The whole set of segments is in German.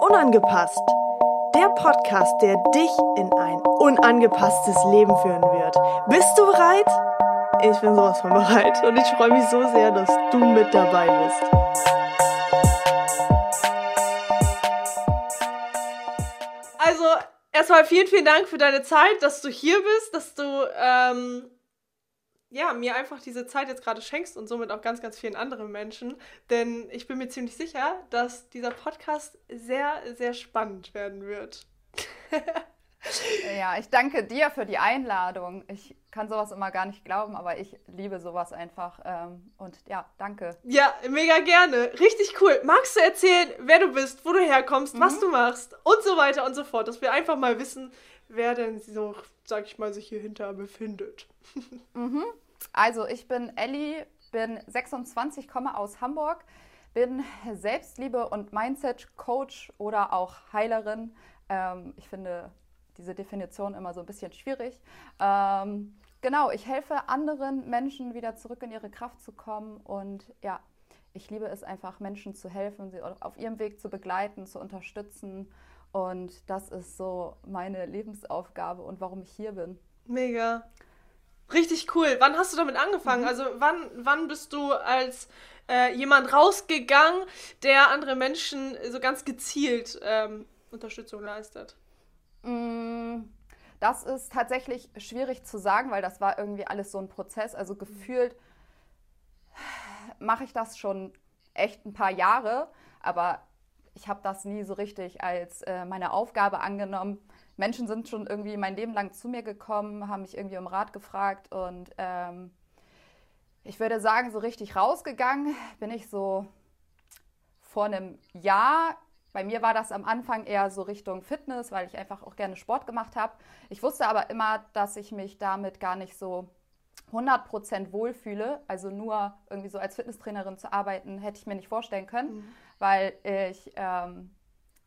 Unangepasst. Der Podcast, der dich in ein unangepasstes Leben führen wird. Bist du bereit? Ich bin sowas von bereit und ich freue mich so sehr, dass du mit dabei bist. Also, erstmal vielen, vielen Dank für deine Zeit, dass du hier bist, dass du ähm, ja, mir einfach diese Zeit jetzt gerade schenkst und somit auch ganz, ganz vielen anderen Menschen. Denn ich bin mir ziemlich sicher, dass dieser Podcast sehr, sehr spannend werden wird. ja, ich danke dir für die Einladung. Ich kann sowas immer gar nicht glauben, aber ich liebe sowas einfach. Ähm, und ja, danke. Ja, mega gerne. Richtig cool. Magst du erzählen, wer du bist, wo du herkommst, mhm. was du machst und so weiter und so fort, dass wir einfach mal wissen, wer denn so, sag ich mal, sich hier hinter befindet. Mhm. Also ich bin Elli, bin 26, komme aus Hamburg, bin Selbstliebe- und Mindset-Coach oder auch Heilerin. Ähm, ich finde diese Definition immer so ein bisschen schwierig. Ähm, genau, ich helfe anderen Menschen wieder zurück in ihre Kraft zu kommen und ja, ich liebe es einfach, Menschen zu helfen, sie auf ihrem Weg zu begleiten, zu unterstützen. Und das ist so meine Lebensaufgabe und warum ich hier bin. Mega. Richtig cool. Wann hast du damit angefangen? Mhm. Also wann, wann bist du als äh, jemand rausgegangen, der andere Menschen so ganz gezielt ähm, Unterstützung leistet? Mm, das ist tatsächlich schwierig zu sagen, weil das war irgendwie alles so ein Prozess. Also gefühlt mache ich das schon echt ein paar Jahre, aber ich habe das nie so richtig als äh, meine Aufgabe angenommen, Menschen sind schon irgendwie mein Leben lang zu mir gekommen, haben mich irgendwie um Rat gefragt und ähm, ich würde sagen, so richtig rausgegangen bin ich so vor einem Jahr. Bei mir war das am Anfang eher so Richtung Fitness, weil ich einfach auch gerne Sport gemacht habe. Ich wusste aber immer, dass ich mich damit gar nicht so 100% wohlfühle. Also nur irgendwie so als Fitnesstrainerin zu arbeiten, hätte ich mir nicht vorstellen können, mhm. weil ich ähm,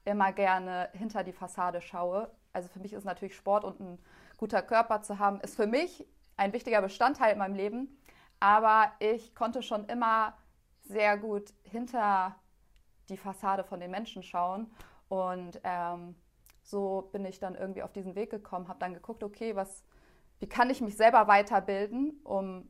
immer gerne hinter die Fassade schaue also für mich ist natürlich Sport und ein guter Körper zu haben, ist für mich ein wichtiger Bestandteil in meinem Leben. Aber ich konnte schon immer sehr gut hinter die Fassade von den Menschen schauen. Und ähm, so bin ich dann irgendwie auf diesen Weg gekommen, habe dann geguckt, okay, was, wie kann ich mich selber weiterbilden, um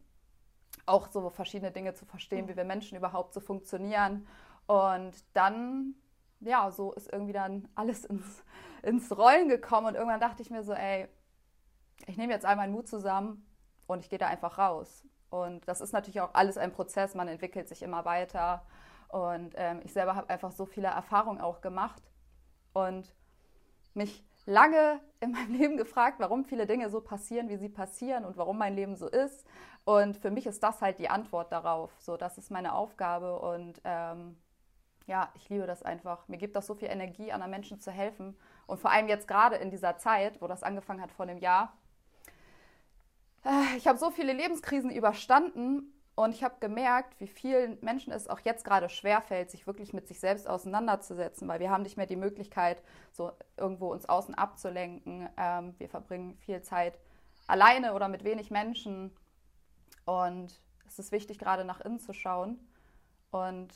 auch so verschiedene Dinge zu verstehen, wie wir Menschen überhaupt so funktionieren. Und dann, ja, so ist irgendwie dann alles ins ins Rollen gekommen und irgendwann dachte ich mir so, ey, ich nehme jetzt all meinen Mut zusammen und ich gehe da einfach raus. Und das ist natürlich auch alles ein Prozess, man entwickelt sich immer weiter. Und ähm, ich selber habe einfach so viele Erfahrungen auch gemacht und mich lange in meinem Leben gefragt, warum viele Dinge so passieren, wie sie passieren und warum mein Leben so ist. Und für mich ist das halt die Antwort darauf. So, das ist meine Aufgabe und ähm, ja, ich liebe das einfach. Mir gibt das so viel Energie, anderen Menschen zu helfen. Und vor allem jetzt gerade in dieser Zeit, wo das angefangen hat vor einem Jahr. Äh, ich habe so viele Lebenskrisen überstanden und ich habe gemerkt, wie vielen Menschen es auch jetzt gerade schwerfällt, sich wirklich mit sich selbst auseinanderzusetzen, weil wir haben nicht mehr die Möglichkeit, so irgendwo uns außen abzulenken. Ähm, wir verbringen viel Zeit alleine oder mit wenig Menschen. Und es ist wichtig, gerade nach innen zu schauen. Und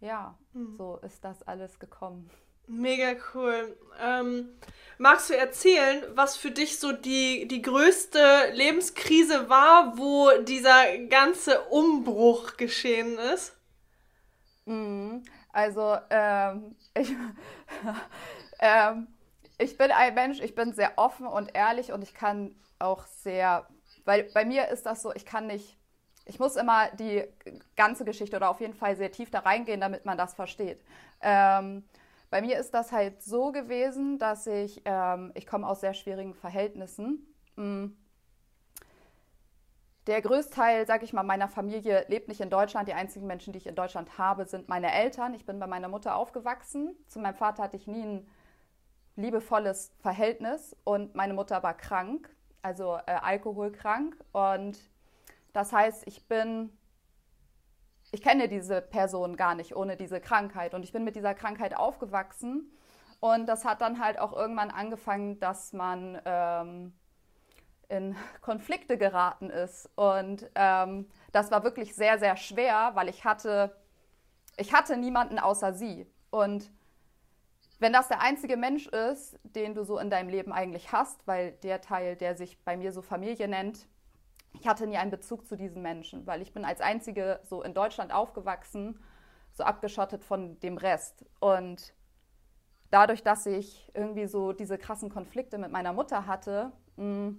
ja, mhm. so ist das alles gekommen. Mega cool. Ähm, magst du erzählen, was für dich so die, die größte Lebenskrise war, wo dieser ganze Umbruch geschehen ist? Mhm. Also, ähm, ich, ähm, ich bin ein Mensch, ich bin sehr offen und ehrlich und ich kann auch sehr, weil bei mir ist das so, ich kann nicht ich muss immer die ganze Geschichte oder auf jeden Fall sehr tief da reingehen, damit man das versteht. Ähm, bei mir ist das halt so gewesen, dass ich, ähm, ich komme aus sehr schwierigen Verhältnissen. Mhm. Der Größteil, sag ich mal, meiner Familie lebt nicht in Deutschland. Die einzigen Menschen, die ich in Deutschland habe, sind meine Eltern. Ich bin bei meiner Mutter aufgewachsen. Zu meinem Vater hatte ich nie ein liebevolles Verhältnis und meine Mutter war krank, also äh, alkoholkrank. Und das heißt, ich bin, ich kenne diese Person gar nicht ohne diese Krankheit. Und ich bin mit dieser Krankheit aufgewachsen. Und das hat dann halt auch irgendwann angefangen, dass man ähm, in Konflikte geraten ist. Und ähm, das war wirklich sehr, sehr schwer, weil ich hatte ich hatte niemanden außer sie. Und wenn das der einzige Mensch ist, den du so in deinem Leben eigentlich hast, weil der Teil, der sich bei mir so Familie nennt, ich hatte nie einen Bezug zu diesen Menschen, weil ich bin als einzige so in Deutschland aufgewachsen, so abgeschottet von dem Rest. Und dadurch, dass ich irgendwie so diese krassen Konflikte mit meiner Mutter hatte, mm,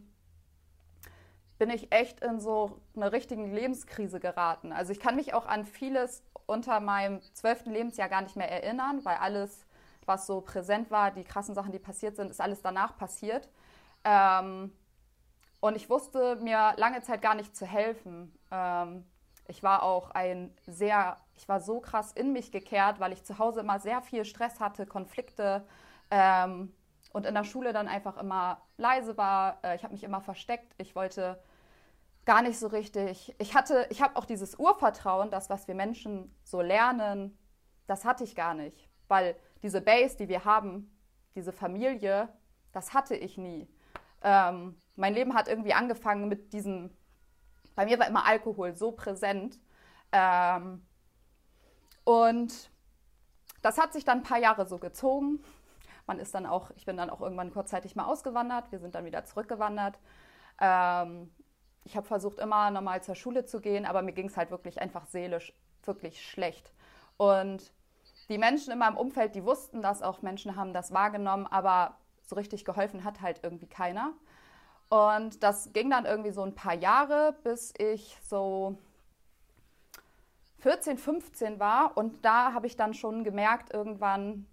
bin ich echt in so eine richtige Lebenskrise geraten. Also ich kann mich auch an vieles unter meinem zwölften Lebensjahr gar nicht mehr erinnern, weil alles, was so präsent war, die krassen Sachen, die passiert sind, ist alles danach passiert. Ähm, und ich wusste mir lange Zeit gar nicht zu helfen. Ähm, ich war auch ein sehr, ich war so krass in mich gekehrt, weil ich zu Hause immer sehr viel Stress hatte, Konflikte ähm, und in der Schule dann einfach immer leise war. Äh, ich habe mich immer versteckt. Ich wollte gar nicht so richtig. Ich hatte, ich habe auch dieses Urvertrauen, das, was wir Menschen so lernen, das hatte ich gar nicht. Weil diese Base, die wir haben, diese Familie, das hatte ich nie. Ähm, mein Leben hat irgendwie angefangen mit diesem, bei mir war immer Alkohol so präsent. Ähm, und das hat sich dann ein paar Jahre so gezogen. Man ist dann auch, ich bin dann auch irgendwann kurzzeitig mal ausgewandert. Wir sind dann wieder zurückgewandert. Ähm, ich habe versucht, immer normal zur Schule zu gehen, aber mir ging es halt wirklich einfach seelisch wirklich schlecht. Und die Menschen in meinem Umfeld, die wussten das, auch Menschen haben das wahrgenommen, aber so richtig geholfen hat halt irgendwie keiner. Und das ging dann irgendwie so ein paar Jahre, bis ich so 14, 15 war. Und da habe ich dann schon gemerkt, irgendwann,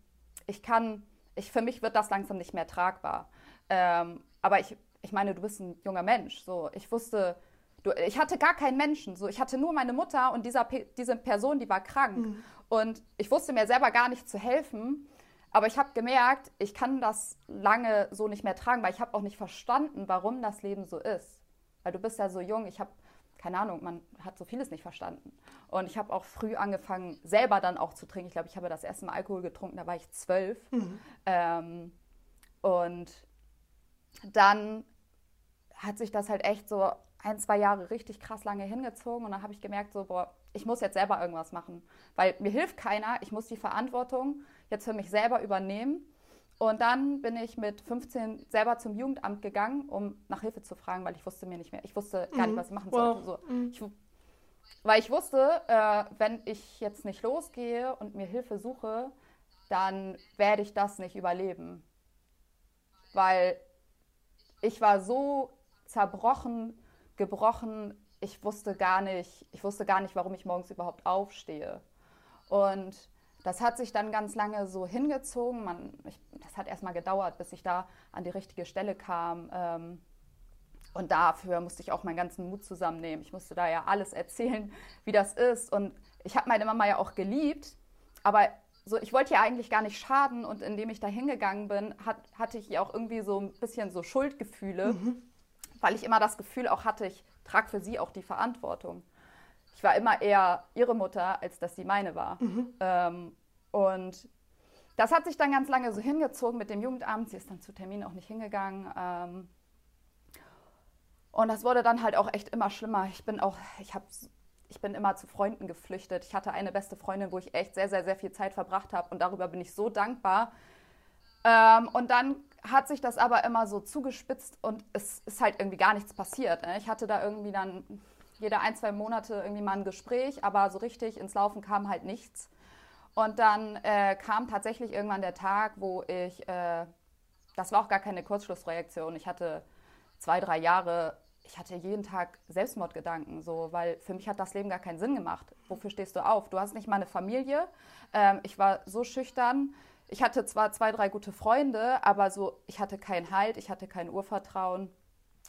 ich kann, ich, für mich wird das langsam nicht mehr tragbar. Ähm, aber ich ich meine, du bist ein junger Mensch. So, ich wusste, du, ich hatte gar keinen Menschen. So, ich hatte nur meine Mutter und dieser, diese Person, die war krank. Mhm. Und ich wusste mir selber gar nicht zu helfen. Aber ich habe gemerkt, ich kann das lange so nicht mehr tragen, weil ich habe auch nicht verstanden, warum das Leben so ist. Weil du bist ja so jung, ich habe keine Ahnung, man hat so vieles nicht verstanden. Und ich habe auch früh angefangen, selber dann auch zu trinken. Ich glaube, ich habe das erste Mal Alkohol getrunken, da war ich zwölf. Mhm. Ähm, und dann hat sich das halt echt so ein, zwei Jahre richtig krass lange hingezogen und dann habe ich gemerkt, so, boah, ich muss jetzt selber irgendwas machen, weil mir hilft keiner, ich muss die Verantwortung jetzt für mich selber übernehmen. Und dann bin ich mit 15 selber zum Jugendamt gegangen, um nach Hilfe zu fragen, weil ich wusste mir nicht mehr, ich wusste gar nicht, mhm. was ich machen sollte. So, mhm. ich, weil ich wusste, äh, wenn ich jetzt nicht losgehe und mir Hilfe suche, dann werde ich das nicht überleben. Weil ich war so zerbrochen, gebrochen. Ich wusste gar nicht, ich wusste gar nicht, warum ich morgens überhaupt aufstehe. Und das hat sich dann ganz lange so hingezogen. Man, ich, das hat erstmal gedauert, bis ich da an die richtige Stelle kam. Ähm, und dafür musste ich auch meinen ganzen Mut zusammennehmen. Ich musste da ja alles erzählen, wie das ist. Und ich habe meine Mama ja auch geliebt, aber so, ich wollte ja eigentlich gar nicht schaden. Und indem ich da hingegangen bin, hat, hatte ich ja auch irgendwie so ein bisschen so Schuldgefühle. Mhm weil ich immer das Gefühl auch hatte, ich trage für sie auch die Verantwortung. Ich war immer eher ihre Mutter, als dass sie meine war. Mhm. Ähm, und das hat sich dann ganz lange so hingezogen mit dem Jugendamt. Sie ist dann zu Terminen auch nicht hingegangen. Ähm, und das wurde dann halt auch echt immer schlimmer. Ich bin auch, ich habe ich bin immer zu Freunden geflüchtet. Ich hatte eine beste Freundin, wo ich echt sehr, sehr, sehr viel Zeit verbracht habe. Und darüber bin ich so dankbar. Ähm, und dann hat sich das aber immer so zugespitzt und es ist halt irgendwie gar nichts passiert. Ne? Ich hatte da irgendwie dann jede ein, zwei Monate irgendwie mal ein Gespräch, aber so richtig ins Laufen kam halt nichts. Und dann äh, kam tatsächlich irgendwann der Tag, wo ich, äh, das war auch gar keine Kurzschlussreaktion, ich hatte zwei, drei Jahre, ich hatte jeden Tag Selbstmordgedanken, so, weil für mich hat das Leben gar keinen Sinn gemacht. Wofür stehst du auf? Du hast nicht mal eine Familie. Ähm, ich war so schüchtern ich hatte zwar zwei, drei gute Freunde, aber so, ich hatte keinen Halt, ich hatte kein Urvertrauen.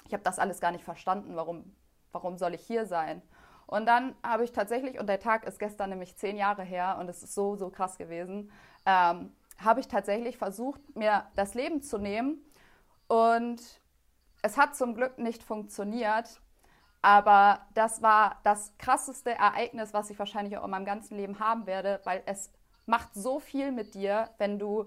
Ich habe das alles gar nicht verstanden, warum, warum soll ich hier sein? Und dann habe ich tatsächlich, und der Tag ist gestern nämlich zehn Jahre her und es ist so, so krass gewesen, ähm, habe ich tatsächlich versucht, mir das Leben zu nehmen. Und es hat zum Glück nicht funktioniert. Aber das war das krasseste Ereignis, was ich wahrscheinlich auch in meinem ganzen Leben haben werde, weil es macht so viel mit dir, wenn du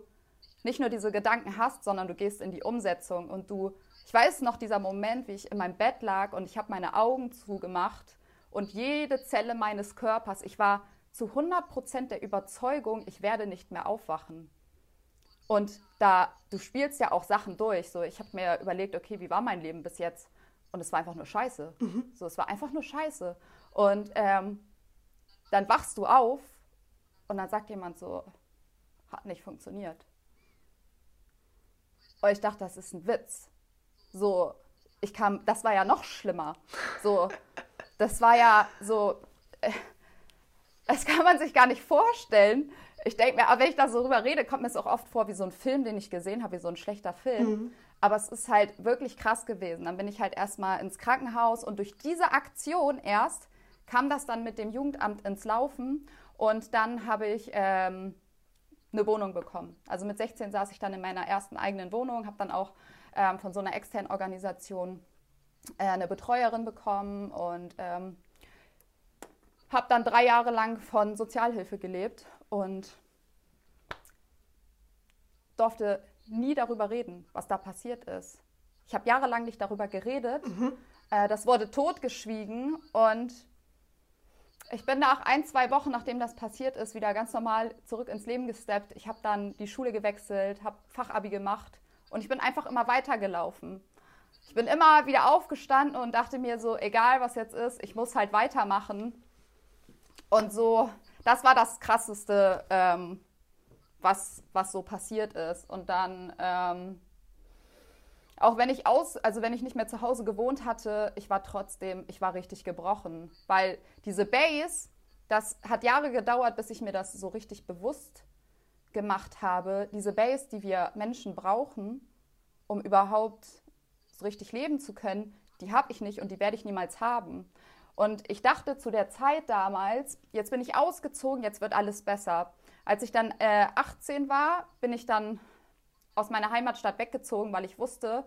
nicht nur diese Gedanken hast, sondern du gehst in die Umsetzung und du, ich weiß noch dieser Moment, wie ich in meinem Bett lag und ich habe meine Augen zugemacht und jede Zelle meines Körpers, ich war zu 100% der Überzeugung, ich werde nicht mehr aufwachen. Und da, du spielst ja auch Sachen durch. So, ich habe mir überlegt, okay, wie war mein Leben bis jetzt? Und es war einfach nur Scheiße. Mhm. So, es war einfach nur Scheiße. Und ähm, dann wachst du auf und dann sagt jemand so, hat nicht funktioniert. Und ich dachte, das ist ein Witz. So, ich kam, das war ja noch schlimmer. So, das war ja so, das kann man sich gar nicht vorstellen. Ich denke mir, aber wenn ich da so drüber rede, kommt mir es auch oft vor wie so ein Film, den ich gesehen habe, wie so ein schlechter Film. Mhm. Aber es ist halt wirklich krass gewesen. Dann bin ich halt erstmal ins Krankenhaus und durch diese Aktion erst kam das dann mit dem Jugendamt ins Laufen und dann habe ich ähm, eine Wohnung bekommen. Also mit 16 saß ich dann in meiner ersten eigenen Wohnung, habe dann auch ähm, von so einer externen Organisation äh, eine Betreuerin bekommen und ähm, habe dann drei Jahre lang von Sozialhilfe gelebt und durfte nie darüber reden, was da passiert ist. Ich habe jahrelang nicht darüber geredet. Mhm. Äh, das wurde totgeschwiegen und ich bin nach ein, zwei Wochen, nachdem das passiert ist, wieder ganz normal zurück ins Leben gesteppt. Ich habe dann die Schule gewechselt, habe Fachabi gemacht und ich bin einfach immer weitergelaufen. Ich bin immer wieder aufgestanden und dachte mir so, egal was jetzt ist, ich muss halt weitermachen. Und so, das war das Krasseste, ähm, was, was so passiert ist. Und dann ähm, auch wenn ich aus, also wenn ich nicht mehr zu Hause gewohnt hatte, ich war trotzdem, ich war richtig gebrochen, weil diese Base, das hat Jahre gedauert, bis ich mir das so richtig bewusst gemacht habe. Diese Base, die wir Menschen brauchen, um überhaupt so richtig leben zu können, die habe ich nicht und die werde ich niemals haben. Und ich dachte zu der Zeit damals, jetzt bin ich ausgezogen, jetzt wird alles besser. Als ich dann äh, 18 war, bin ich dann aus meiner Heimatstadt weggezogen, weil ich wusste,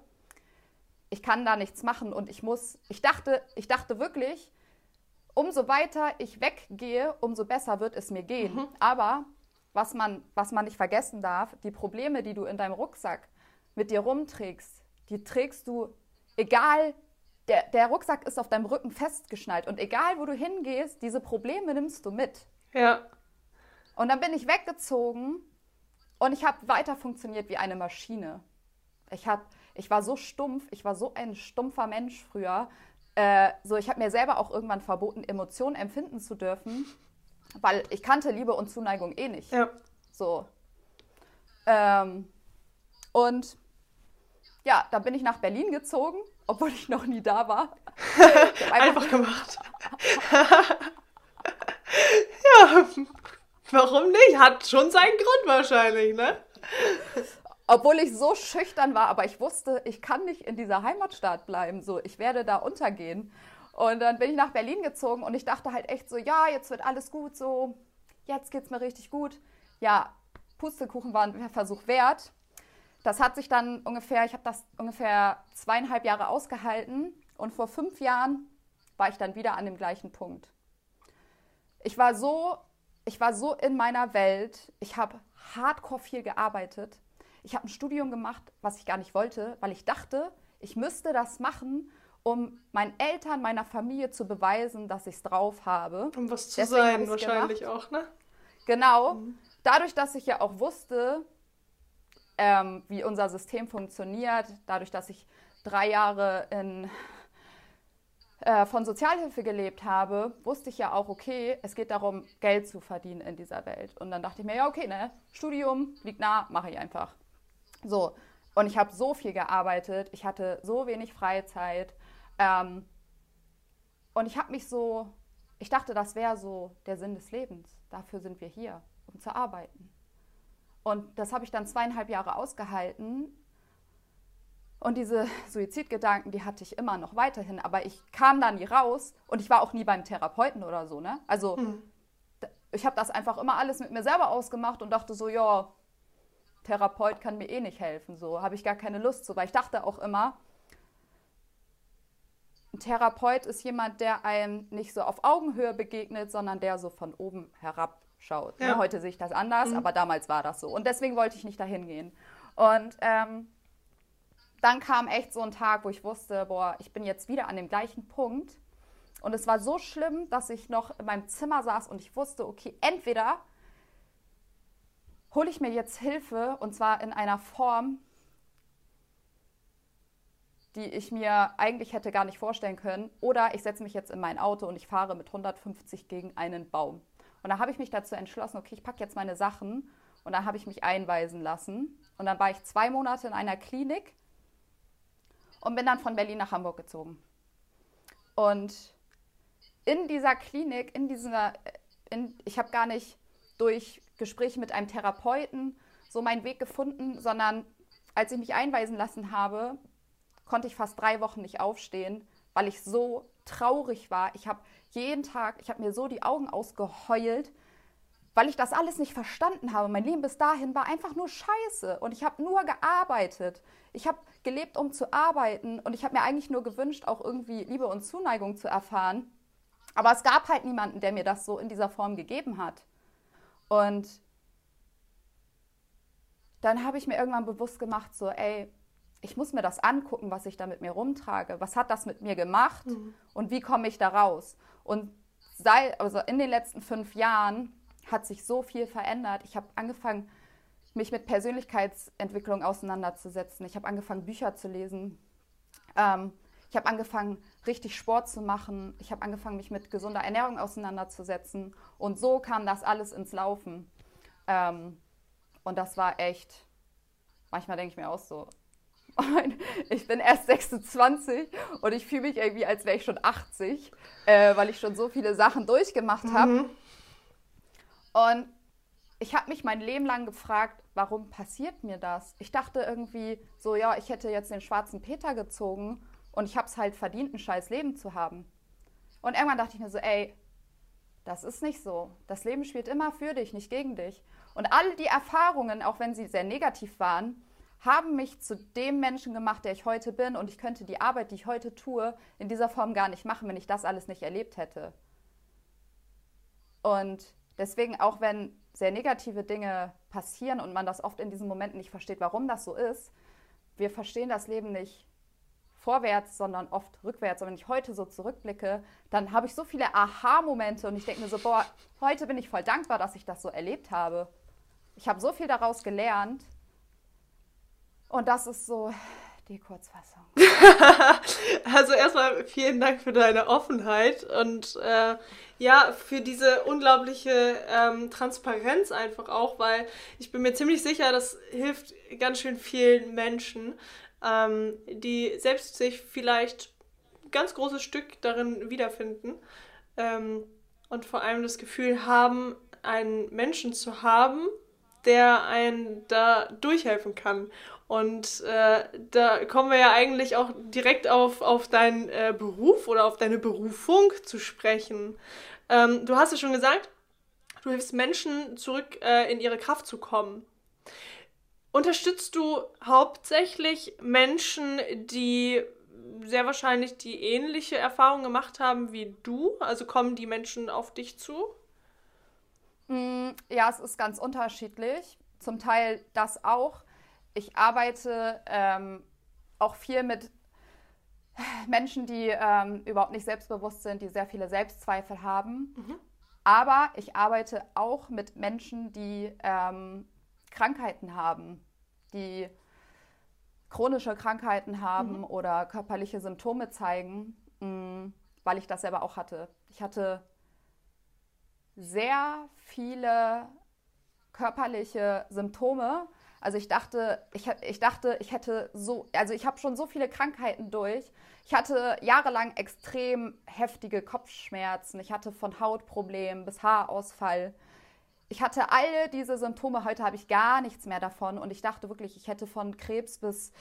ich kann da nichts machen und ich muss, ich dachte, ich dachte wirklich, umso weiter ich weggehe, umso besser wird es mir gehen. Mhm. Aber was man, was man nicht vergessen darf, die Probleme, die du in deinem Rucksack mit dir rumträgst, die trägst du, egal, der, der Rucksack ist auf deinem Rücken festgeschnallt und egal, wo du hingehst, diese Probleme nimmst du mit. Ja. Und dann bin ich weggezogen und ich habe weiter funktioniert wie eine Maschine. Ich, hab, ich war so stumpf, ich war so ein stumpfer Mensch früher. Äh, so, ich habe mir selber auch irgendwann verboten, Emotionen empfinden zu dürfen, weil ich kannte Liebe und Zuneigung eh nicht. Ja. So. Ähm, und ja, dann bin ich nach Berlin gezogen, obwohl ich noch nie da war. einfach, einfach gemacht. ja, Warum nicht? Hat schon seinen Grund wahrscheinlich, ne? Obwohl ich so schüchtern war, aber ich wusste, ich kann nicht in dieser Heimatstadt bleiben. So, ich werde da untergehen. Und dann bin ich nach Berlin gezogen und ich dachte halt echt so, ja, jetzt wird alles gut, so, jetzt geht's mir richtig gut. Ja, Pustekuchen war ein Versuch wert. Das hat sich dann ungefähr, ich habe das ungefähr zweieinhalb Jahre ausgehalten und vor fünf Jahren war ich dann wieder an dem gleichen Punkt. Ich war so ich war so in meiner Welt. Ich habe hardcore viel gearbeitet. Ich habe ein Studium gemacht, was ich gar nicht wollte, weil ich dachte, ich müsste das machen, um meinen Eltern, meiner Familie zu beweisen, dass ich es drauf habe. Um was zu Deswegen sein, wahrscheinlich gemacht. auch, ne? Genau. Mhm. Dadurch, dass ich ja auch wusste, ähm, wie unser System funktioniert, dadurch, dass ich drei Jahre in äh, von Sozialhilfe gelebt habe, wusste ich ja auch, okay, es geht darum, Geld zu verdienen in dieser Welt. Und dann dachte ich mir, ja, okay, ne, Studium liegt nah, mache ich einfach. So, und ich habe so viel gearbeitet, ich hatte so wenig Freizeit. Ähm, und ich habe mich so, ich dachte, das wäre so der Sinn des Lebens. Dafür sind wir hier, um zu arbeiten. Und das habe ich dann zweieinhalb Jahre ausgehalten und diese Suizidgedanken, die hatte ich immer noch weiterhin, aber ich kam da nie raus und ich war auch nie beim Therapeuten oder so, ne? Also hm. ich habe das einfach immer alles mit mir selber ausgemacht und dachte so, ja, Therapeut kann mir eh nicht helfen, so habe ich gar keine Lust zu, weil ich dachte auch immer, ein Therapeut ist jemand, der einem nicht so auf Augenhöhe begegnet, sondern der so von oben herab schaut. Ne? Ja. Heute sehe ich das anders, mhm. aber damals war das so. Und deswegen wollte ich nicht dahin gehen. Und ähm, dann kam echt so ein Tag, wo ich wusste, boah, ich bin jetzt wieder an dem gleichen Punkt. Und es war so schlimm, dass ich noch in meinem Zimmer saß und ich wusste, okay, entweder hole ich mir jetzt Hilfe und zwar in einer Form, die ich mir eigentlich hätte gar nicht vorstellen können, oder ich setze mich jetzt in mein Auto und ich fahre mit 150 gegen einen Baum. Und da habe ich mich dazu entschlossen, okay, ich packe jetzt meine Sachen und dann habe ich mich einweisen lassen. Und dann war ich zwei Monate in einer Klinik und bin dann von Berlin nach Hamburg gezogen. Und in dieser Klinik, in dieser, in, ich habe gar nicht durch Gespräche mit einem Therapeuten so meinen Weg gefunden, sondern als ich mich einweisen lassen habe, konnte ich fast drei Wochen nicht aufstehen, weil ich so traurig war. Ich habe jeden Tag, ich habe mir so die Augen ausgeheult, weil ich das alles nicht verstanden habe. Mein Leben bis dahin war einfach nur scheiße und ich habe nur gearbeitet. Ich habe gelebt, um zu arbeiten und ich habe mir eigentlich nur gewünscht, auch irgendwie Liebe und Zuneigung zu erfahren. Aber es gab halt niemanden, der mir das so in dieser Form gegeben hat. Und dann habe ich mir irgendwann bewusst gemacht, so, ey, ich muss mir das angucken, was ich da mit mir rumtrage. Was hat das mit mir gemacht mhm. und wie komme ich da raus? Und sei, also in den letzten fünf Jahren hat sich so viel verändert. Ich habe angefangen, mich mit Persönlichkeitsentwicklung auseinanderzusetzen. Ich habe angefangen, Bücher zu lesen. Ähm, ich habe angefangen, richtig Sport zu machen. Ich habe angefangen, mich mit gesunder Ernährung auseinanderzusetzen. Und so kam das alles ins Laufen. Ähm, und das war echt, manchmal denke ich mir auch so, ich bin erst 26 und ich fühle mich irgendwie, als wäre ich schon 80, äh, weil ich schon so viele Sachen durchgemacht habe. Mhm. Und ich habe mich mein Leben lang gefragt, warum passiert mir das? Ich dachte irgendwie so, ja, ich hätte jetzt den schwarzen Peter gezogen und ich habe es halt verdient, ein scheiß Leben zu haben. Und irgendwann dachte ich mir so, ey, das ist nicht so. Das Leben spielt immer für dich, nicht gegen dich. Und all die Erfahrungen, auch wenn sie sehr negativ waren, haben mich zu dem Menschen gemacht, der ich heute bin. Und ich könnte die Arbeit, die ich heute tue, in dieser Form gar nicht machen, wenn ich das alles nicht erlebt hätte. Und deswegen, auch wenn sehr negative Dinge passieren und man das oft in diesen Momenten nicht versteht, warum das so ist, wir verstehen das Leben nicht vorwärts, sondern oft rückwärts. Und wenn ich heute so zurückblicke, dann habe ich so viele Aha-Momente und ich denke mir so, boah, heute bin ich voll dankbar, dass ich das so erlebt habe. Ich habe so viel daraus gelernt und das ist so die Kurzfassung. also erstmal vielen Dank für deine Offenheit und äh, ja, für diese unglaubliche ähm, Transparenz einfach auch, weil ich bin mir ziemlich sicher, das hilft ganz schön vielen Menschen, ähm, die selbst sich vielleicht ein ganz großes Stück darin wiederfinden ähm, und vor allem das Gefühl haben, einen Menschen zu haben, der einen da durchhelfen kann. Und äh, da kommen wir ja eigentlich auch direkt auf, auf deinen äh, Beruf oder auf deine Berufung zu sprechen. Ähm, du hast ja schon gesagt, du hilfst Menschen zurück äh, in ihre Kraft zu kommen. Unterstützt du hauptsächlich Menschen, die sehr wahrscheinlich die ähnliche Erfahrung gemacht haben wie du? Also kommen die Menschen auf dich zu? Mm, ja, es ist ganz unterschiedlich. Zum Teil das auch ich arbeite ähm, auch viel mit Menschen, die ähm, überhaupt nicht selbstbewusst sind, die sehr viele Selbstzweifel haben. Mhm. Aber ich arbeite auch mit Menschen, die ähm, Krankheiten haben, die chronische Krankheiten haben mhm. oder körperliche Symptome zeigen, mh, mm, weil ich das selber auch hatte. Ich hatte sehr viele körperliche Symptome, also ich dachte, ich, ich dachte, ich hätte so, also ich habe schon so viele Krankheiten durch. Ich hatte jahrelang extrem heftige Kopfschmerzen. Ich hatte von Hautproblemen bis Haarausfall. Ich hatte alle diese Symptome. Heute habe ich gar nichts mehr davon. Und ich dachte wirklich, ich hätte von Krebs bis,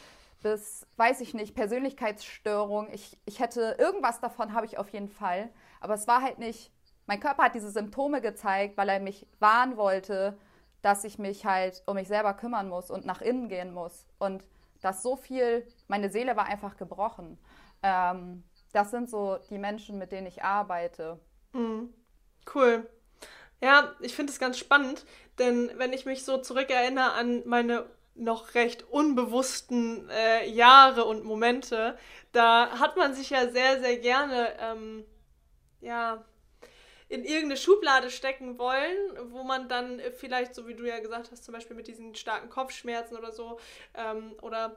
bis weiß ich nicht, Persönlichkeitsstörung. Ich, ich hätte irgendwas davon, habe ich auf jeden Fall. Aber es war halt nicht, mein Körper hat diese Symptome gezeigt, weil er mich warnen wollte, dass ich mich halt um mich selber kümmern muss und nach innen gehen muss. Und dass so viel, meine Seele war einfach gebrochen. Ähm, das sind so die Menschen, mit denen ich arbeite. Mhm. Cool. Ja, ich finde es ganz spannend, denn wenn ich mich so zurückerinnere an meine noch recht unbewussten äh, Jahre und Momente, da hat man sich ja sehr, sehr gerne ähm, ja, in irgendeine Schublade stecken wollen, wo man dann vielleicht, so wie du ja gesagt hast, zum Beispiel mit diesen starken Kopfschmerzen oder so, ähm, oder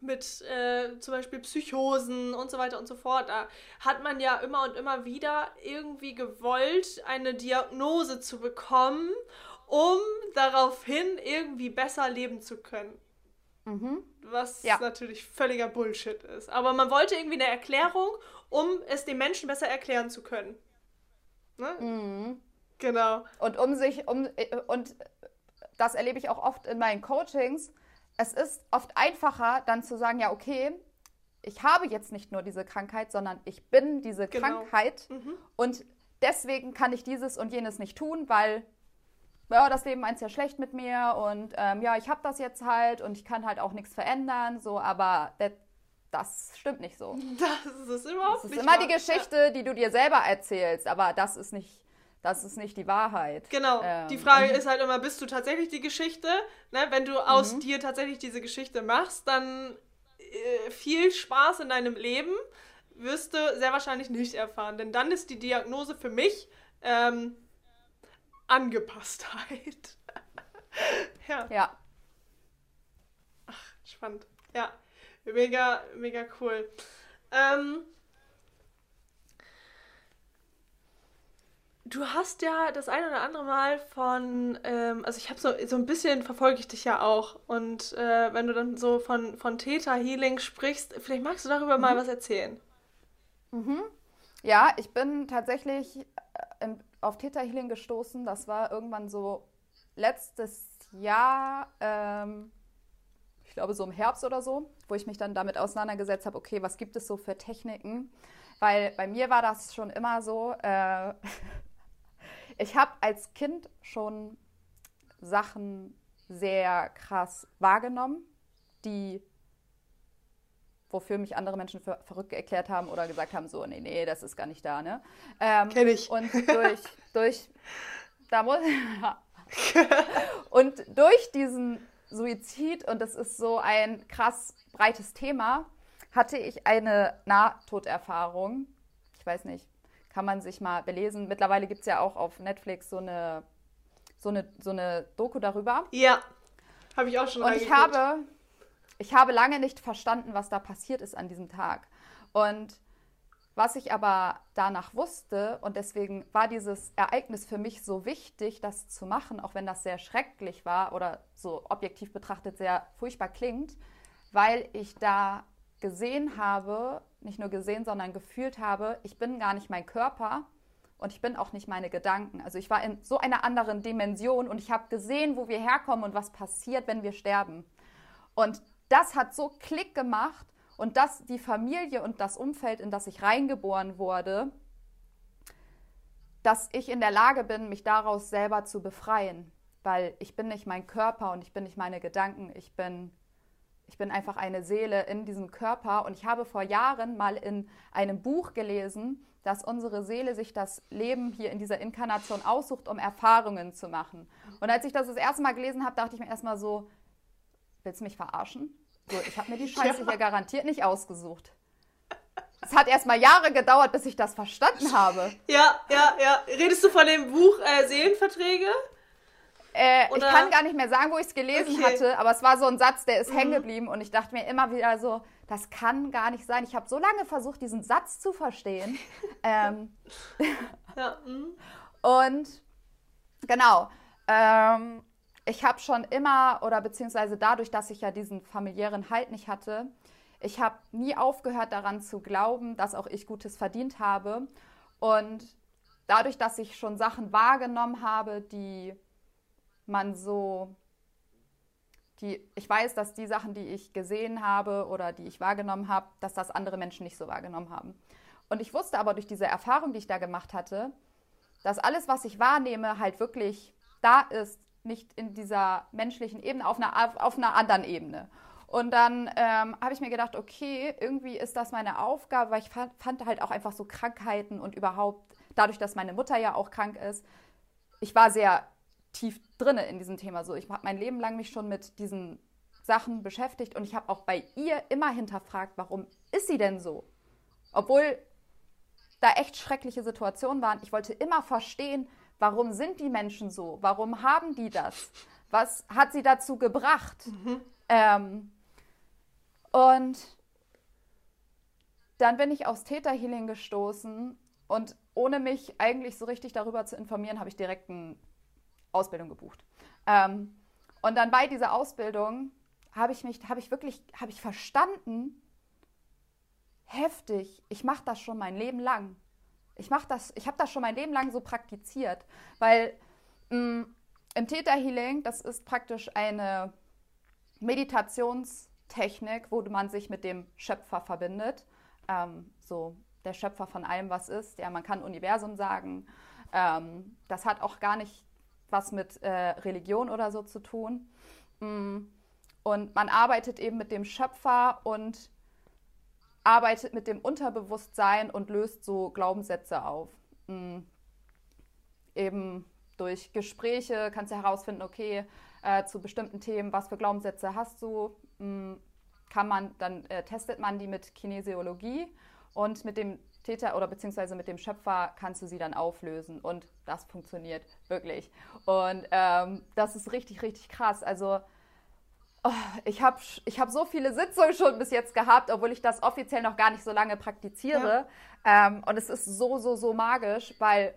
mit äh, zum Beispiel Psychosen und so weiter und so fort. Da hat man ja immer und immer wieder irgendwie gewollt, eine Diagnose zu bekommen, um daraufhin irgendwie besser leben zu können. Mhm. Was ja. natürlich völliger Bullshit ist. Aber man wollte irgendwie eine Erklärung, um es den Menschen besser erklären zu können. Ne? Mhm. Genau. Und um sich, um, und das erlebe ich auch oft in meinen Coachings, es ist oft einfacher, dann zu sagen, ja, okay, ich habe jetzt nicht nur diese Krankheit, sondern ich bin diese genau. Krankheit mhm. und deswegen kann ich dieses und jenes nicht tun, weil ja, das Leben meint ja schlecht mit mir und ähm, ja, ich habe das jetzt halt und ich kann halt auch nichts verändern, so, aber das, das stimmt nicht so. Das ist überhaupt das ist immer wahr. die Geschichte, die du dir selber erzählst, aber das ist nicht das ist nicht die Wahrheit. Genau. Ähm, die Frage ist halt immer, bist du tatsächlich die Geschichte? Ne? Wenn du aus mhm. dir tatsächlich diese Geschichte machst, dann äh, viel Spaß in deinem Leben wirst du sehr wahrscheinlich nicht erfahren. Denn dann ist die Diagnose für mich ähm, Angepasstheit. ja. Ja. Ach, spannend. Ja. Mega, mega cool. Ähm, du hast ja das ein oder andere Mal von, ähm, also ich habe so, so ein bisschen verfolge ich dich ja auch. Und äh, wenn du dann so von, von Theta Healing sprichst, vielleicht magst du darüber mhm. mal was erzählen. Mhm. Ja, ich bin tatsächlich äh, auf Theta Healing gestoßen. Das war irgendwann so letztes Jahr, ähm, glaube so im Herbst oder so, wo ich mich dann damit auseinandergesetzt habe, okay, was gibt es so für Techniken? Weil bei mir war das schon immer so, äh, ich habe als Kind schon Sachen sehr krass wahrgenommen, die wofür mich andere Menschen für verrückt erklärt haben oder gesagt haben, so, nee, nee, das ist gar nicht da, ne? Ähm, Kenn ich. Und durch, durch, da muss, und durch diesen Suizid, und das ist so ein krass breites Thema, hatte ich eine Nahtoderfahrung. Ich weiß nicht, kann man sich mal belesen. Mittlerweile gibt es ja auch auf Netflix so eine, so eine, so eine Doku darüber. Ja, habe ich auch schon Und ich habe, ich habe lange nicht verstanden, was da passiert ist an diesem Tag. Und was ich aber danach wusste, und deswegen war dieses Ereignis für mich so wichtig, das zu machen, auch wenn das sehr schrecklich war oder so objektiv betrachtet sehr furchtbar klingt, weil ich da gesehen habe, nicht nur gesehen, sondern gefühlt habe, ich bin gar nicht mein Körper und ich bin auch nicht meine Gedanken. Also ich war in so einer anderen Dimension und ich habe gesehen, wo wir herkommen und was passiert, wenn wir sterben. Und das hat so Klick gemacht und das die Familie und das Umfeld, in das ich reingeboren wurde, dass ich in der Lage bin, mich daraus selber zu befreien, weil ich bin nicht mein Körper und ich bin nicht meine Gedanken, ich bin ich bin einfach eine Seele in diesem Körper und ich habe vor Jahren mal in einem Buch gelesen, dass unsere Seele sich das Leben hier in dieser Inkarnation aussucht, um Erfahrungen zu machen. Und als ich das das erste Mal gelesen habe, dachte ich mir erstmal so, willst du mich verarschen? So, ich habe mir die Scheiße ja. hier garantiert nicht ausgesucht. Es hat erstmal Jahre gedauert, bis ich das verstanden habe. Ja, ja, ja. Redest du von dem Buch äh, Seelenverträge? Äh, ich kann gar nicht mehr sagen, wo ich es gelesen okay. hatte, aber es war so ein Satz, der ist mhm. hängen geblieben und ich dachte mir immer wieder so, das kann gar nicht sein. Ich habe so lange versucht, diesen Satz zu verstehen. ähm, ja, mhm. Und genau, ähm, ich habe schon immer, oder beziehungsweise dadurch, dass ich ja diesen familiären Halt nicht hatte, ich habe nie aufgehört daran zu glauben, dass auch ich Gutes verdient habe. Und dadurch, dass ich schon Sachen wahrgenommen habe, die man so die, ich weiß, dass die Sachen, die ich gesehen habe oder die ich wahrgenommen habe, dass das andere Menschen nicht so wahrgenommen haben. Und ich wusste aber durch diese Erfahrung, die ich da gemacht hatte, dass alles, was ich wahrnehme, halt wirklich da ist, nicht in dieser menschlichen Ebene, auf einer, auf einer anderen Ebene. Und dann ähm, habe ich mir gedacht, okay, irgendwie ist das meine Aufgabe, weil ich fand, halt auch einfach so Krankheiten und überhaupt, dadurch, dass meine Mutter ja auch krank ist, ich war sehr tief drin in diesem Thema. So, ich habe mein Leben lang mich schon mit diesen Sachen beschäftigt und ich habe auch bei ihr immer hinterfragt, warum ist sie denn so? Obwohl da echt schreckliche Situationen waren. Ich wollte immer verstehen, warum sind die Menschen so? Warum haben die das? Was hat sie dazu gebracht? Mhm. Ähm, und dann bin ich aufs Täterhealing gestoßen und ohne mich eigentlich so richtig darüber zu informieren, habe ich direkt eine Ausbildung gebucht. Ähm, und dann bei dieser Ausbildung habe ich mich, habe ich wirklich, habe ich verstanden, heftig, ich mache das schon mein Leben lang. Ich mache das, ich habe das schon mein Leben lang so praktiziert, weil mh, mm, im Täterhealing, das ist praktisch eine Meditationstechnik, wo man sich mit dem Schöpfer verbindet. Ähm, so der Schöpfer von allem, was ist. Ja, man kann Universum sagen. Ähm, das hat auch gar nicht was mit äh, Religion oder so zu tun. Mm, und man arbeitet eben mit dem Schöpfer und arbeitet mit dem Unterbewusstsein und löst so Glaubenssätze auf. Mhm. Eben durch Gespräche kannst du herausfinden, okay, äh, zu bestimmten Themen, was für Glaubenssätze hast du, mhm. kann man, dann äh, testet man die mit Kinesiologie und mit dem Täter oder beziehungsweise mit dem Schöpfer kannst du sie dann auflösen und das funktioniert wirklich. Und ähm, das ist richtig, richtig krass. Also Oh, ich habe ich hab so viele Sitzungen schon bis jetzt gehabt, obwohl ich das offiziell noch gar nicht so lange praktiziere. Ja. Ähm, und es ist so, so, so magisch, weil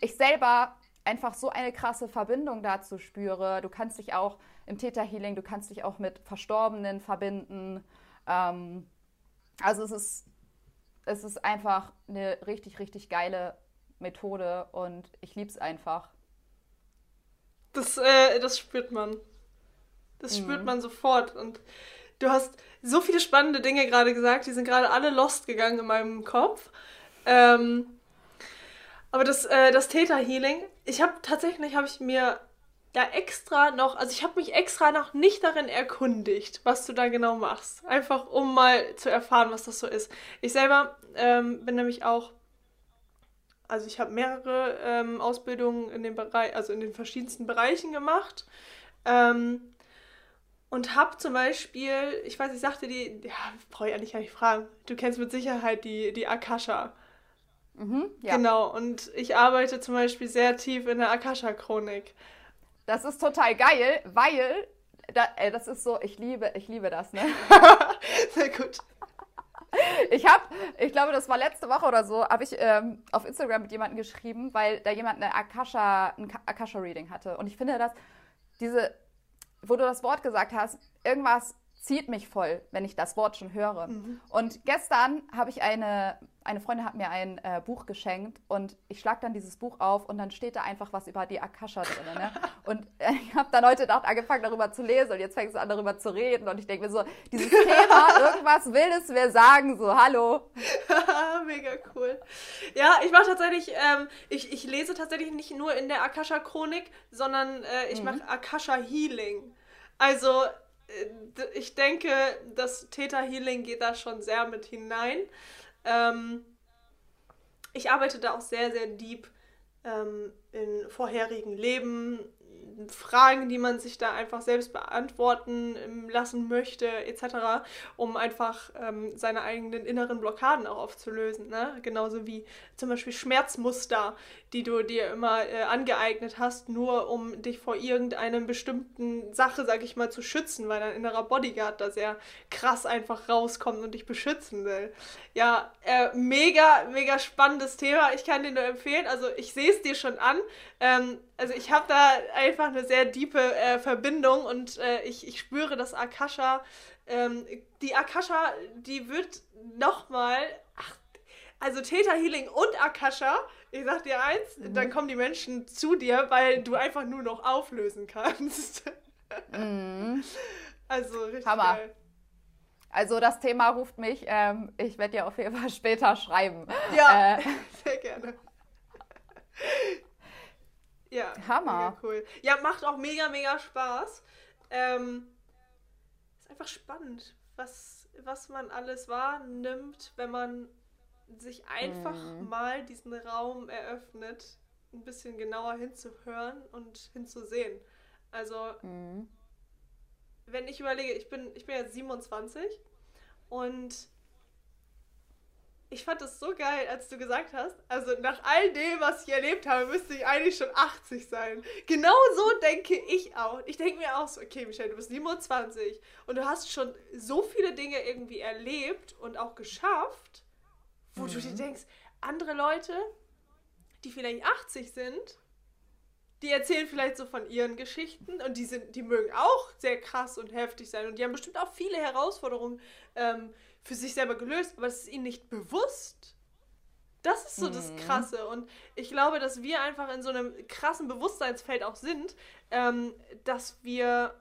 ich selber einfach so eine krasse Verbindung dazu spüre. Du kannst dich auch im Täterhealing, du kannst dich auch mit Verstorbenen verbinden. Ähm, also es ist, es ist einfach eine richtig, richtig geile Methode und ich liebe es einfach. Das, äh, das spürt man. Das mhm. spürt man sofort. Und du hast so viele spannende Dinge gerade gesagt, die sind gerade alle lost gegangen in meinem Kopf. Ähm, aber das, äh, das Theta-Healing, ich habe tatsächlich, habe ich mir da extra noch, also ich habe mich extra noch nicht darin erkundigt, was du da genau machst. Einfach um mal zu erfahren, was das so ist. Ich selber ähm, bin nämlich auch, also ich habe mehrere ähm, Ausbildungen in dem Bereich, also in den verschiedensten Bereichen gemacht. Ähm, und habe zum Beispiel, ich weiß, ich sagte die, ja, brauche ich eigentlich gar nicht fragen. Du kennst mit Sicherheit die, die Akasha. Mhm, ja. Genau, und ich arbeite zum Beispiel sehr tief in der Akasha-Chronik. Das ist total geil, weil da, ey, das ist so, ich liebe, ich liebe das, ne? sehr gut. Ich habe, ich glaube, das war letzte Woche oder so, habe ich ähm, auf Instagram mit jemandem geschrieben, weil da jemand eine Akasha, ein Akasha-Reading hatte. Und ich finde, dass diese wo du das Wort gesagt hast, irgendwas zieht mich voll, wenn ich das Wort schon höre. Mhm. Und gestern habe ich eine, eine Freundin hat mir ein äh, Buch geschenkt und ich schlage dann dieses Buch auf und dann steht da einfach was über die Akasha drin. Ne? Und äh, ich habe dann heute Nacht angefangen, darüber zu lesen und jetzt fängst du an, darüber zu reden und ich denke mir so, dieses Thema, irgendwas will es mir sagen, so, hallo. Mega cool. Ja, ich mache tatsächlich, ähm, ich, ich lese tatsächlich nicht nur in der Akasha-Chronik, sondern äh, ich mhm. mache Akasha-Healing. Also äh, ich denke, das Theta Healing geht da schon sehr mit hinein. Ähm, ich arbeite da auch sehr, sehr deep ähm, in vorherigen Leben, Fragen, die man sich da einfach selbst beantworten ähm, lassen möchte, etc., um einfach ähm, seine eigenen inneren Blockaden auch aufzulösen. Ne? Genauso wie zum Beispiel Schmerzmuster, die du dir immer äh, angeeignet hast, nur um dich vor irgendeinem bestimmten Sache, sag ich mal, zu schützen, weil dein innerer Bodyguard da sehr krass einfach rauskommt und dich beschützen will. Ja, äh, mega, mega spannendes Thema. Ich kann dir nur empfehlen. Also ich sehe es dir schon an. Ähm, also ich habe da einfach eine sehr diepe äh, Verbindung und äh, ich, ich spüre, dass Akasha, ähm, die Akasha, die wird nochmal, also Theta Healing und Akasha, ich sag dir eins, mhm. dann kommen die Menschen zu dir, weil du einfach nur noch auflösen kannst. Mhm. Also richtig Hammer. geil. Also das Thema ruft mich. Ähm, ich werde dir auf jeden Fall später schreiben. Ja, äh, sehr gerne. Ja. Hammer. cool. Ja, macht auch mega, mega Spaß. Ähm, ist einfach spannend, was, was man alles wahrnimmt, wenn man sich einfach mhm. mal diesen Raum eröffnet, ein bisschen genauer hinzuhören und hinzusehen. Also, mhm. wenn ich überlege, ich bin, ich bin jetzt 27 und ich fand es so geil, als du gesagt hast, also nach all dem, was ich erlebt habe, müsste ich eigentlich schon 80 sein. Genau so denke ich auch. Ich denke mir auch so, okay, Michelle, du bist 27 und du hast schon so viele Dinge irgendwie erlebt und auch geschafft, wo mhm. du dir mhm. denkst, andere Leute, die vielleicht 80 sind, die erzählen vielleicht so von ihren Geschichten und die sind, die mögen auch sehr krass und heftig sein und die haben bestimmt auch viele Herausforderungen ähm, für sich selber gelöst, aber es ist ihnen nicht bewusst. Das ist so mhm. das Krasse. Und ich glaube, dass wir einfach in so einem krassen Bewusstseinsfeld auch sind, ähm, dass wir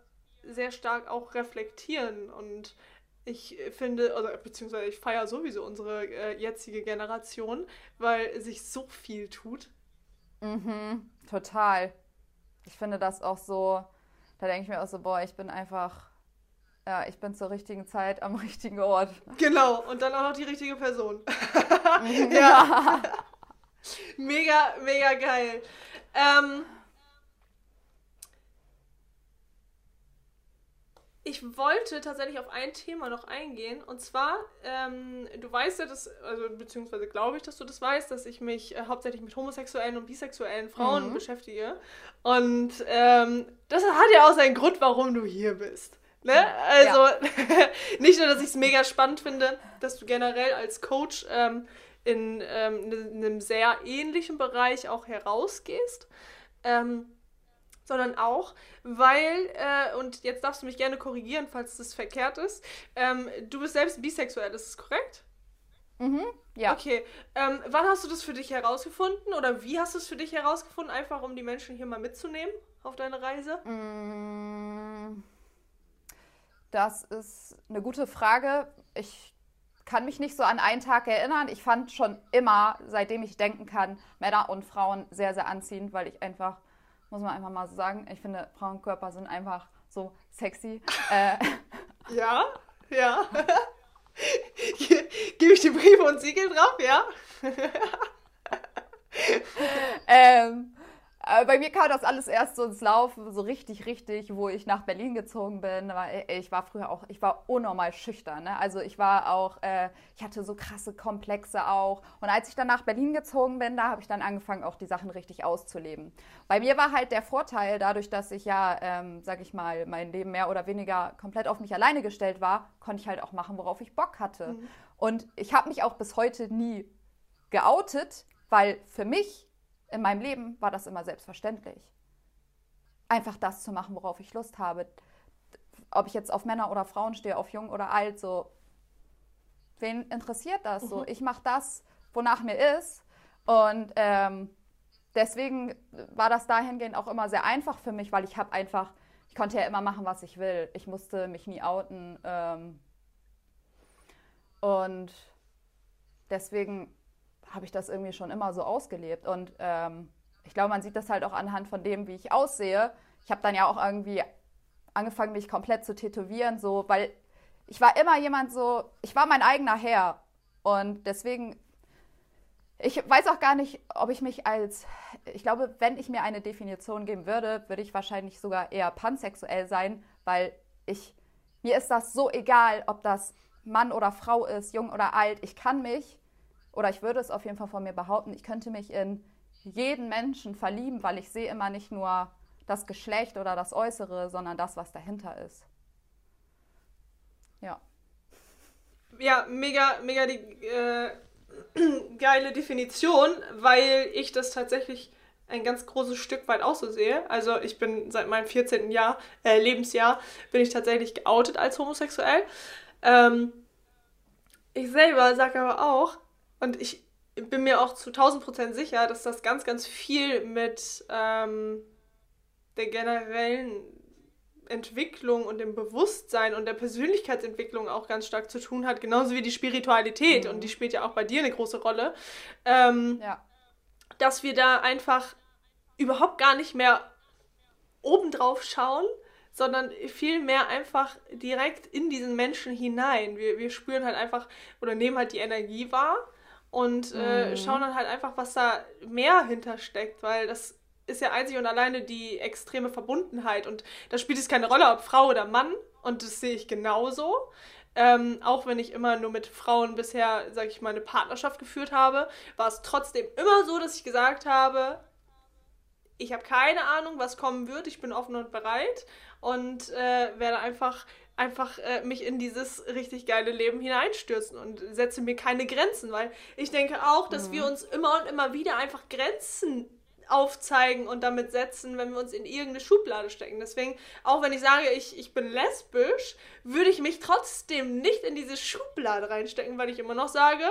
sehr stark auch reflektieren. Und ich finde, oder beziehungsweise ich feiere sowieso unsere äh, jetzige Generation, weil sich so viel tut. Mhm, total. Ich finde das auch so, da denke ich mir auch so, boah, ich bin einfach ja, ich bin zur richtigen Zeit am richtigen Ort. Genau, und dann auch noch die richtige Person. ja. mega, mega geil. Ähm, ich wollte tatsächlich auf ein Thema noch eingehen. Und zwar, ähm, du weißt ja, dass, also beziehungsweise glaube ich, dass du das weißt, dass ich mich äh, hauptsächlich mit homosexuellen und bisexuellen Frauen mhm. beschäftige. Und ähm, das hat ja auch seinen Grund, warum du hier bist. Ne? Also ja. nicht nur, dass ich es mega spannend finde, dass du generell als Coach ähm, in, ähm, in einem sehr ähnlichen Bereich auch herausgehst, ähm, sondern auch, weil, äh, und jetzt darfst du mich gerne korrigieren, falls das verkehrt ist, ähm, du bist selbst bisexuell, ist das korrekt? Mhm, ja. Okay, ähm, wann hast du das für dich herausgefunden oder wie hast du es für dich herausgefunden, einfach um die Menschen hier mal mitzunehmen auf deine Reise? Mhm das ist eine gute Frage. Ich kann mich nicht so an einen Tag erinnern. Ich fand schon immer, seitdem ich denken kann, Männer und Frauen sehr, sehr anziehend, weil ich einfach, muss man einfach mal so sagen, ich finde, Frauenkörper sind einfach so sexy. äh, ja, ja. Gebe ich die Briefe und Siegel drauf, ja? ähm, äh, bei mir kam das alles erst so ins Laufen, so richtig, richtig, wo ich nach Berlin gezogen bin. Ich war früher auch, ich war unnormal schüchtern. Ne? Also ich war auch, äh, ich hatte so krasse Komplexe auch. Und als ich dann nach Berlin gezogen bin, da habe ich dann angefangen, auch die Sachen richtig auszuleben. Bei mir war halt der Vorteil, dadurch, dass ich ja, ähm, sag ich mal, mein Leben mehr oder weniger komplett auf mich alleine gestellt war, konnte ich halt auch machen, worauf ich Bock hatte. Mhm. Und ich habe mich auch bis heute nie geoutet, weil für mich in meinem Leben war das immer selbstverständlich. Einfach das zu machen, worauf ich Lust habe. Ob ich jetzt auf Männer oder Frauen stehe, auf jung oder alt, so. Wen interessiert das? Mhm. So, ich mache das, wonach mir ist. Und ähm, deswegen war das dahingehend auch immer sehr einfach für mich, weil ich habe einfach, ich konnte ja immer machen, was ich will. Ich musste mich nie outen. Ähm, und deswegen habe ich das irgendwie schon immer so ausgelebt. Und ähm, ich glaube, man sieht das halt auch anhand von dem, wie ich aussehe. Ich habe dann ja auch irgendwie angefangen, mich komplett zu tätowieren, so, weil ich war immer jemand so, ich war mein eigener Herr. Und deswegen, ich weiß auch gar nicht, ob ich mich als, ich glaube, wenn ich mir eine Definition geben würde, würde ich wahrscheinlich sogar eher pansexuell sein, weil ich, mir ist das so egal, ob das Mann oder Frau ist, jung oder alt. Ich kann mich oder ich würde es auf jeden Fall von mir behaupten, ich könnte mich in jeden Menschen verlieben, weil ich sehe immer nicht nur das Geschlecht oder das Äußere, sondern das, was dahinter ist. Ja. Ja, mega, mega die äh, geile Definition, weil ich das tatsächlich ein ganz großes Stück weit auch so sehe. Also ich bin seit meinem 14. Jahr, äh, Lebensjahr, bin ich tatsächlich geoutet als homosexuell. Ähm, ich selber sage aber auch, und ich bin mir auch zu 1000 Prozent sicher, dass das ganz, ganz viel mit ähm, der generellen Entwicklung und dem Bewusstsein und der Persönlichkeitsentwicklung auch ganz stark zu tun hat, genauso wie die Spiritualität, mhm. und die spielt ja auch bei dir eine große Rolle, ähm, ja. dass wir da einfach überhaupt gar nicht mehr obendrauf schauen, sondern vielmehr einfach direkt in diesen Menschen hinein. Wir, wir spüren halt einfach oder nehmen halt die Energie wahr und äh, mhm. schauen dann halt einfach, was da mehr hintersteckt, weil das ist ja einzig und alleine die extreme Verbundenheit und da spielt es keine Rolle, ob Frau oder Mann und das sehe ich genauso. Ähm, auch wenn ich immer nur mit Frauen bisher, sag ich mal, eine Partnerschaft geführt habe, war es trotzdem immer so, dass ich gesagt habe, ich habe keine Ahnung, was kommen wird, ich bin offen und bereit und äh, werde einfach einfach äh, mich in dieses richtig geile Leben hineinstürzen und setze mir keine Grenzen, weil ich denke auch, dass mhm. wir uns immer und immer wieder einfach Grenzen aufzeigen und damit setzen, wenn wir uns in irgendeine Schublade stecken. Deswegen, auch wenn ich sage, ich, ich bin lesbisch, würde ich mich trotzdem nicht in diese Schublade reinstecken, weil ich immer noch sage,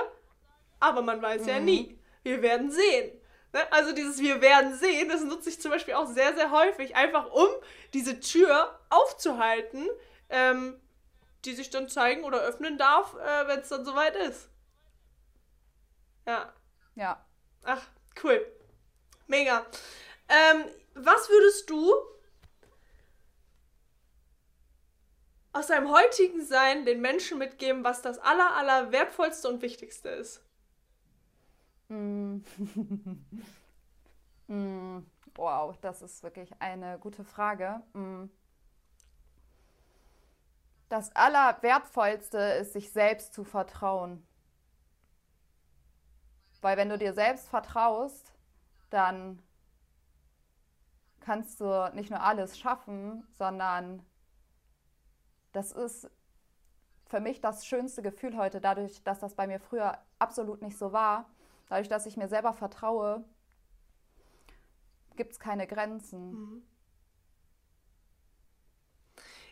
aber man weiß mhm. ja nie. Wir werden sehen. Ne? Also dieses Wir werden sehen, das nutze ich zum Beispiel auch sehr, sehr häufig, einfach um diese Tür aufzuhalten, ähm, die sich dann zeigen oder öffnen darf, äh, wenn es dann soweit ist. Ja. Ja. Ach, cool. Mega. Ähm, was würdest du aus deinem heutigen Sein den Menschen mitgeben, was das aller, aller wertvollste und wichtigste ist? Mm. mm. Wow, das ist wirklich eine gute Frage. Mm. Das Allerwertvollste ist, sich selbst zu vertrauen. Weil wenn du dir selbst vertraust, dann kannst du nicht nur alles schaffen, sondern das ist für mich das schönste Gefühl heute, dadurch, dass das bei mir früher absolut nicht so war. Dadurch, dass ich mir selber vertraue, gibt es keine Grenzen. Mhm.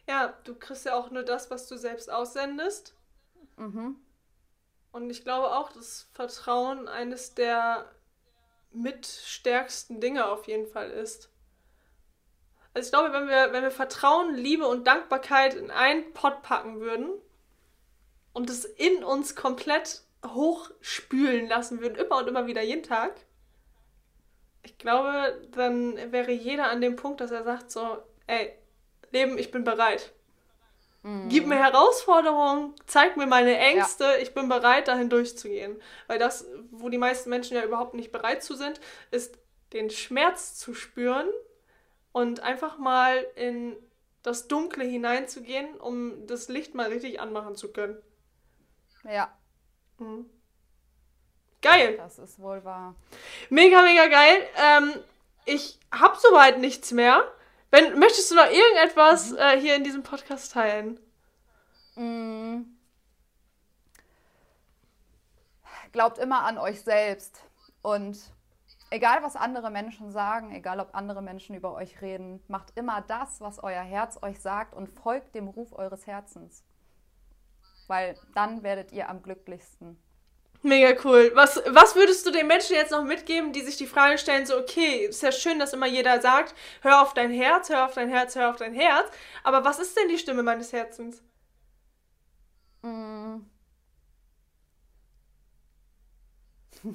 Ja, du kriegst ja auch nur das, was du selbst aussendest. Mhm. Und ich glaube auch, dass Vertrauen eines der mitstärksten Dinge auf jeden Fall ist. Also ich glaube, wenn wir, wenn wir Vertrauen, Liebe und Dankbarkeit in einen Pott packen würden und es in uns komplett hochspülen lassen würden, immer und immer wieder jeden Tag, ich glaube, dann wäre jeder an dem Punkt, dass er sagt so, ey, Leben, ich bin bereit. Mhm. Gib mir Herausforderungen, zeig mir meine Ängste, ja. ich bin bereit, dahin durchzugehen. Weil das, wo die meisten Menschen ja überhaupt nicht bereit zu sind, ist den Schmerz zu spüren und einfach mal in das Dunkle hineinzugehen, um das Licht mal richtig anmachen zu können. Ja. Mhm. Geil. Das ist wohl wahr. Mega, mega geil. Ähm, ich habe soweit nichts mehr. Wenn, möchtest du noch irgendetwas mhm. äh, hier in diesem Podcast teilen? Mhm. Glaubt immer an euch selbst. Und egal, was andere Menschen sagen, egal, ob andere Menschen über euch reden, macht immer das, was euer Herz euch sagt und folgt dem Ruf eures Herzens. Weil dann werdet ihr am glücklichsten. Mega cool. Was, was würdest du den Menschen jetzt noch mitgeben, die sich die Frage stellen, so, okay, ist ja schön, dass immer jeder sagt, hör auf dein Herz, hör auf dein Herz, hör auf dein Herz. Aber was ist denn die Stimme meines Herzens? Mm.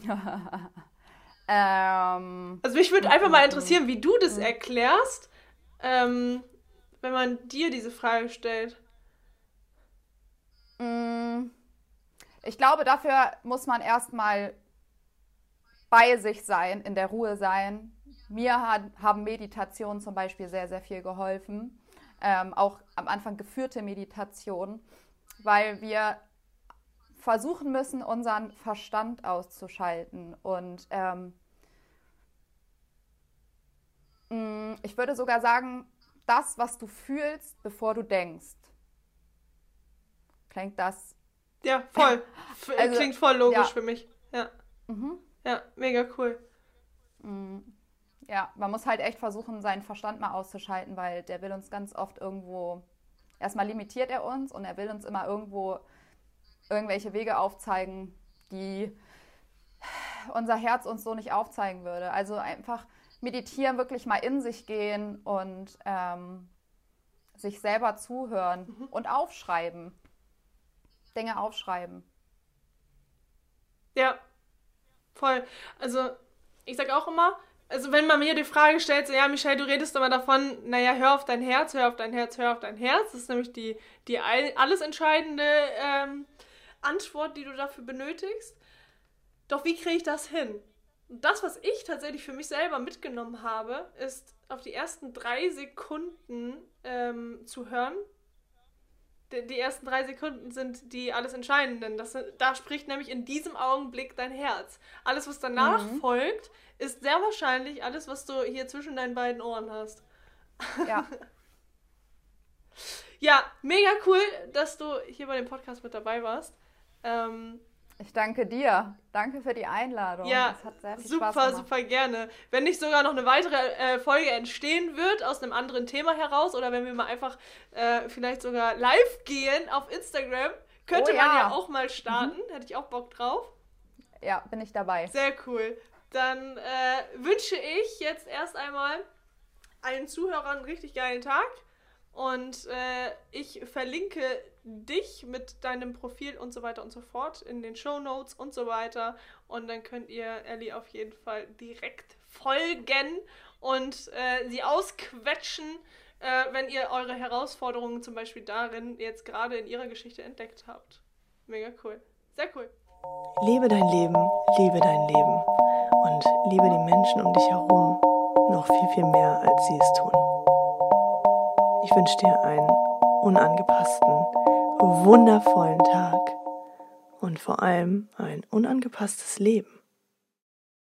ähm, also mich würde einfach mal interessieren, wie du das erklärst, ähm, wenn man dir diese Frage stellt. Mm. Ich glaube, dafür muss man erstmal bei sich sein, in der Ruhe sein. Mir hat, haben Meditationen zum Beispiel sehr, sehr viel geholfen. Ähm, auch am Anfang geführte Meditation, weil wir versuchen müssen, unseren Verstand auszuschalten. Und ähm, mm, ich würde sogar sagen, das, was du fühlst, bevor du denkst. Klingt das ja, voll. Also, Klingt voll logisch ja. für mich. Ja. Mhm. Ja, mega cool. Mhm. Ja, man muss halt echt versuchen, seinen Verstand mal auszuschalten, weil der will uns ganz oft irgendwo. Erstmal limitiert er uns und er will uns immer irgendwo irgendwelche Wege aufzeigen, die unser Herz uns so nicht aufzeigen würde. Also einfach meditieren, wirklich mal in sich gehen und ähm, sich selber zuhören mhm. und aufschreiben. Dinge aufschreiben. Ja, voll. Also, ich sage auch immer, also wenn man mir die Frage stellt, so, ja, Michelle, du redest immer davon, naja, hör auf dein Herz, hör auf dein Herz, hör auf dein Herz. Das ist nämlich die, die alles entscheidende ähm, Antwort, die du dafür benötigst. Doch wie kriege ich das hin? Und das, was ich tatsächlich für mich selber mitgenommen habe, ist auf die ersten drei Sekunden ähm, zu hören, die ersten drei Sekunden sind die alles Entscheidenden. Das, da spricht nämlich in diesem Augenblick dein Herz. Alles, was danach mhm. folgt, ist sehr wahrscheinlich alles, was du hier zwischen deinen beiden Ohren hast. Ja. ja, mega cool, dass du hier bei dem Podcast mit dabei warst. Ähm, ich danke dir. Danke für die Einladung. Ja, super, super gerne. Wenn nicht sogar noch eine weitere äh, Folge entstehen wird aus einem anderen Thema heraus oder wenn wir mal einfach äh, vielleicht sogar live gehen auf Instagram, könnte oh, man ja. auch mal starten. Mhm. Hätte ich auch Bock drauf. Ja, bin ich dabei. Sehr cool. Dann äh, wünsche ich jetzt erst einmal allen Zuhörern einen richtig geilen Tag. Und äh, ich verlinke dich mit deinem Profil und so weiter und so fort in den Show Notes und so weiter. Und dann könnt ihr Ellie auf jeden Fall direkt folgen und äh, sie ausquetschen, äh, wenn ihr eure Herausforderungen zum Beispiel darin jetzt gerade in ihrer Geschichte entdeckt habt. Mega cool. Sehr cool. Lebe dein Leben, liebe dein Leben und liebe die Menschen um dich herum noch viel, viel mehr, als sie es tun. Ich wünsche dir einen unangepassten, wundervollen Tag und vor allem ein unangepasstes Leben.